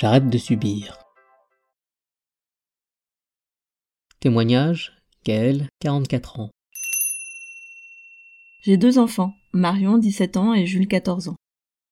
J'arrête de subir. Témoignage Gaël, 44 ans. J'ai deux enfants, Marion, 17 ans, et Jules, 14 ans.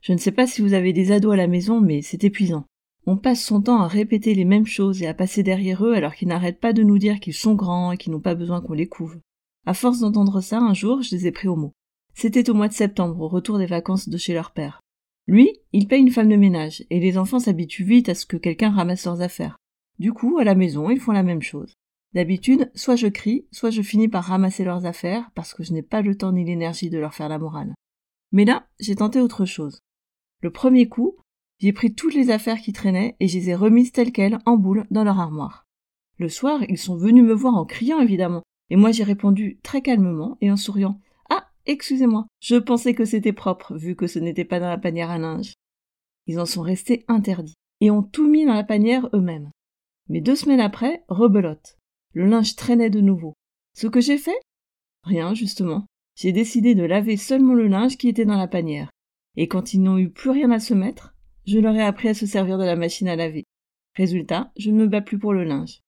Je ne sais pas si vous avez des ados à la maison, mais c'est épuisant. On passe son temps à répéter les mêmes choses et à passer derrière eux alors qu'ils n'arrêtent pas de nous dire qu'ils sont grands et qu'ils n'ont pas besoin qu'on les couve. À force d'entendre ça, un jour, je les ai pris au mot. C'était au mois de septembre, au retour des vacances de chez leur père. Lui, il paye une femme de ménage, et les enfants s'habituent vite à ce que quelqu'un ramasse leurs affaires. Du coup, à la maison, ils font la même chose. D'habitude, soit je crie, soit je finis par ramasser leurs affaires, parce que je n'ai pas le temps ni l'énergie de leur faire la morale. Mais là, j'ai tenté autre chose. Le premier coup, j'ai pris toutes les affaires qui traînaient et je les ai remises telles quelles, en boule, dans leur armoire. Le soir, ils sont venus me voir en criant, évidemment, et moi j'ai répondu très calmement et en souriant. Excusez-moi, je pensais que c'était propre, vu que ce n'était pas dans la panière à linge. Ils en sont restés interdits, et ont tout mis dans la panière eux-mêmes. Mais deux semaines après, rebelote. Le linge traînait de nouveau. Ce que j'ai fait? Rien, justement. J'ai décidé de laver seulement le linge qui était dans la panière. Et quand ils n'ont eu plus rien à se mettre, je leur ai appris à se servir de la machine à laver. Résultat, je ne me bats plus pour le linge.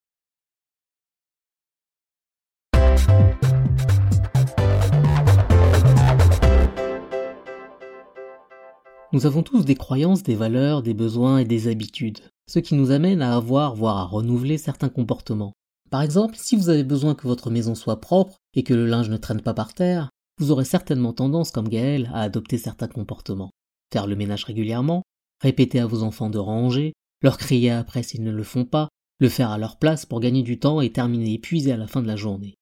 Nous avons tous des croyances, des valeurs, des besoins et des habitudes, ce qui nous amène à avoir, voire à renouveler certains comportements. Par exemple, si vous avez besoin que votre maison soit propre et que le linge ne traîne pas par terre, vous aurez certainement tendance, comme Gaël, à adopter certains comportements. Faire le ménage régulièrement, répéter à vos enfants de ranger, leur crier après s'ils ne le font pas, le faire à leur place pour gagner du temps et terminer épuisé à la fin de la journée.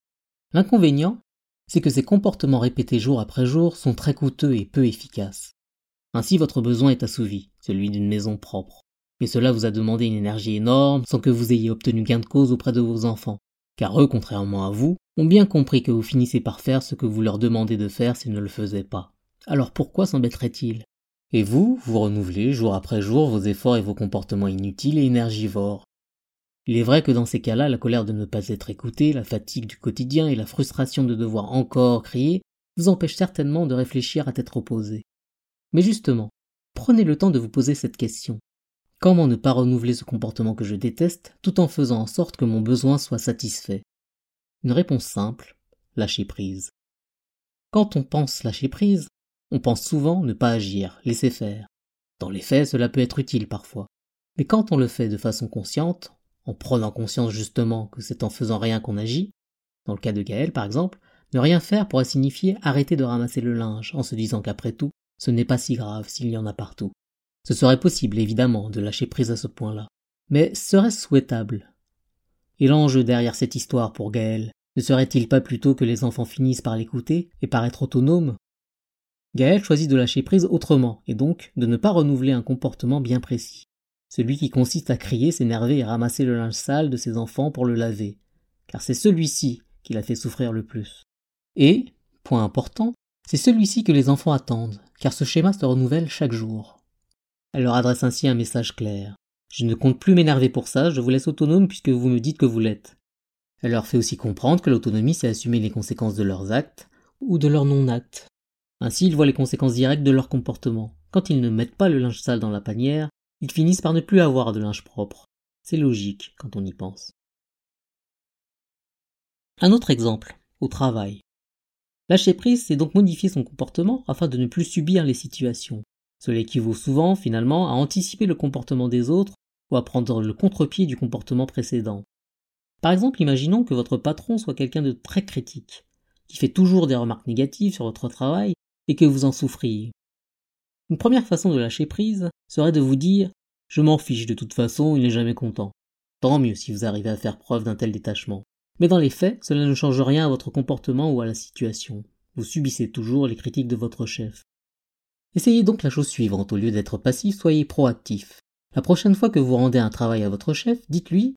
L'inconvénient, c'est que ces comportements répétés jour après jour sont très coûteux et peu efficaces. Ainsi votre besoin est assouvi, celui d'une maison propre. Mais cela vous a demandé une énergie énorme sans que vous ayez obtenu gain de cause auprès de vos enfants, car eux, contrairement à vous, ont bien compris que vous finissez par faire ce que vous leur demandez de faire s'ils ne le faisaient pas. Alors pourquoi s'embêteraient-ils? Et vous, vous renouvelez jour après jour vos efforts et vos comportements inutiles et énergivores. Il est vrai que dans ces cas-là, la colère de ne pas être écouté, la fatigue du quotidien et la frustration de devoir encore crier vous empêchent certainement de réfléchir à tête reposée. Mais justement, prenez le temps de vous poser cette question. Comment ne pas renouveler ce comportement que je déteste tout en faisant en sorte que mon besoin soit satisfait? Une réponse simple, lâcher prise. Quand on pense lâcher prise, on pense souvent ne pas agir, laisser faire. Dans les faits, cela peut être utile parfois. Mais quand on le fait de façon consciente, en prenant conscience justement que c'est en faisant rien qu'on agit, dans le cas de Gaël par exemple, ne rien faire pourrait signifier arrêter de ramasser le linge en se disant qu'après tout, ce n'est pas si grave s'il y en a partout. Ce serait possible, évidemment, de lâcher prise à ce point-là. Mais serait-ce souhaitable? Et l'enjeu derrière cette histoire pour Gaël, ne serait-il pas plutôt que les enfants finissent par l'écouter et par être autonomes? Gaël choisit de lâcher prise autrement, et donc de ne pas renouveler un comportement bien précis. Celui qui consiste à crier, s'énerver et ramasser le linge sale de ses enfants pour le laver, car c'est celui-ci qui l'a fait souffrir le plus. Et, point important, c'est celui-ci que les enfants attendent, car ce schéma se renouvelle chaque jour. Elle leur adresse ainsi un message clair. Je ne compte plus m'énerver pour ça, je vous laisse autonome puisque vous me dites que vous l'êtes. Elle leur fait aussi comprendre que l'autonomie c'est assumer les conséquences de leurs actes ou de leurs non-actes. Ainsi ils voient les conséquences directes de leur comportement. Quand ils ne mettent pas le linge sale dans la panière, ils finissent par ne plus avoir de linge propre. C'est logique quand on y pense. Un autre exemple, au travail. Lâcher prise, c'est donc modifier son comportement afin de ne plus subir les situations. Cela équivaut souvent, finalement, à anticiper le comportement des autres ou à prendre le contre-pied du comportement précédent. Par exemple, imaginons que votre patron soit quelqu'un de très critique, qui fait toujours des remarques négatives sur votre travail et que vous en souffriez. Une première façon de lâcher prise serait de vous dire Je m'en fiche de toute façon, il n'est jamais content. Tant mieux si vous arrivez à faire preuve d'un tel détachement. Mais dans les faits, cela ne change rien à votre comportement ou à la situation. Vous subissez toujours les critiques de votre chef. Essayez donc la chose suivante, au lieu d'être passif, soyez proactif. La prochaine fois que vous rendez un travail à votre chef, dites-lui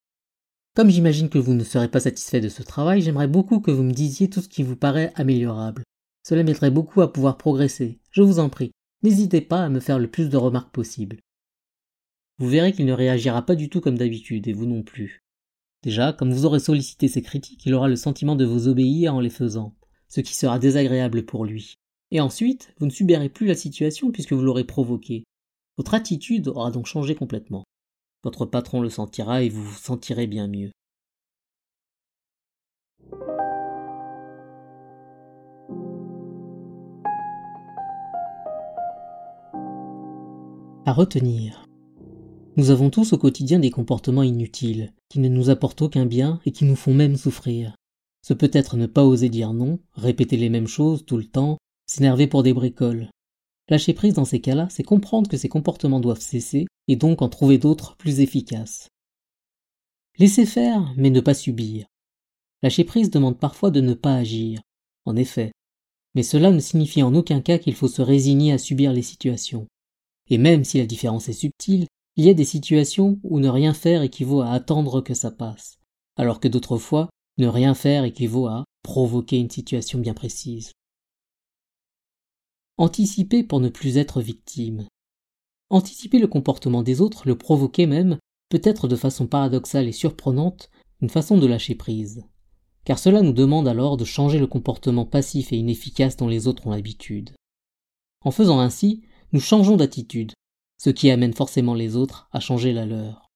Comme j'imagine que vous ne serez pas satisfait de ce travail, j'aimerais beaucoup que vous me disiez tout ce qui vous paraît améliorable. Cela m'aiderait beaucoup à pouvoir progresser. Je vous en prie, n'hésitez pas à me faire le plus de remarques possible. Vous verrez qu'il ne réagira pas du tout comme d'habitude, et vous non plus. Déjà, comme vous aurez sollicité ses critiques, il aura le sentiment de vous obéir en les faisant, ce qui sera désagréable pour lui. Et ensuite, vous ne subirez plus la situation puisque vous l'aurez provoquée. Votre attitude aura donc changé complètement. Votre patron le sentira et vous vous sentirez bien mieux. À retenir. Nous avons tous au quotidien des comportements inutiles, qui ne nous apportent aucun bien et qui nous font même souffrir. Ce peut être ne pas oser dire non, répéter les mêmes choses tout le temps, s'énerver pour des bricoles. Lâcher prise dans ces cas-là, c'est comprendre que ces comportements doivent cesser et donc en trouver d'autres plus efficaces. Laisser faire, mais ne pas subir. Lâcher prise demande parfois de ne pas agir, en effet, mais cela ne signifie en aucun cas qu'il faut se résigner à subir les situations. Et même si la différence est subtile, il y a des situations où ne rien faire équivaut à attendre que ça passe, alors que d'autres fois, ne rien faire équivaut à provoquer une situation bien précise. Anticiper pour ne plus être victime. Anticiper le comportement des autres, le provoquer même, peut être de façon paradoxale et surprenante, une façon de lâcher prise. Car cela nous demande alors de changer le comportement passif et inefficace dont les autres ont l'habitude. En faisant ainsi, nous changeons d'attitude, ce qui amène forcément les autres à changer la leur.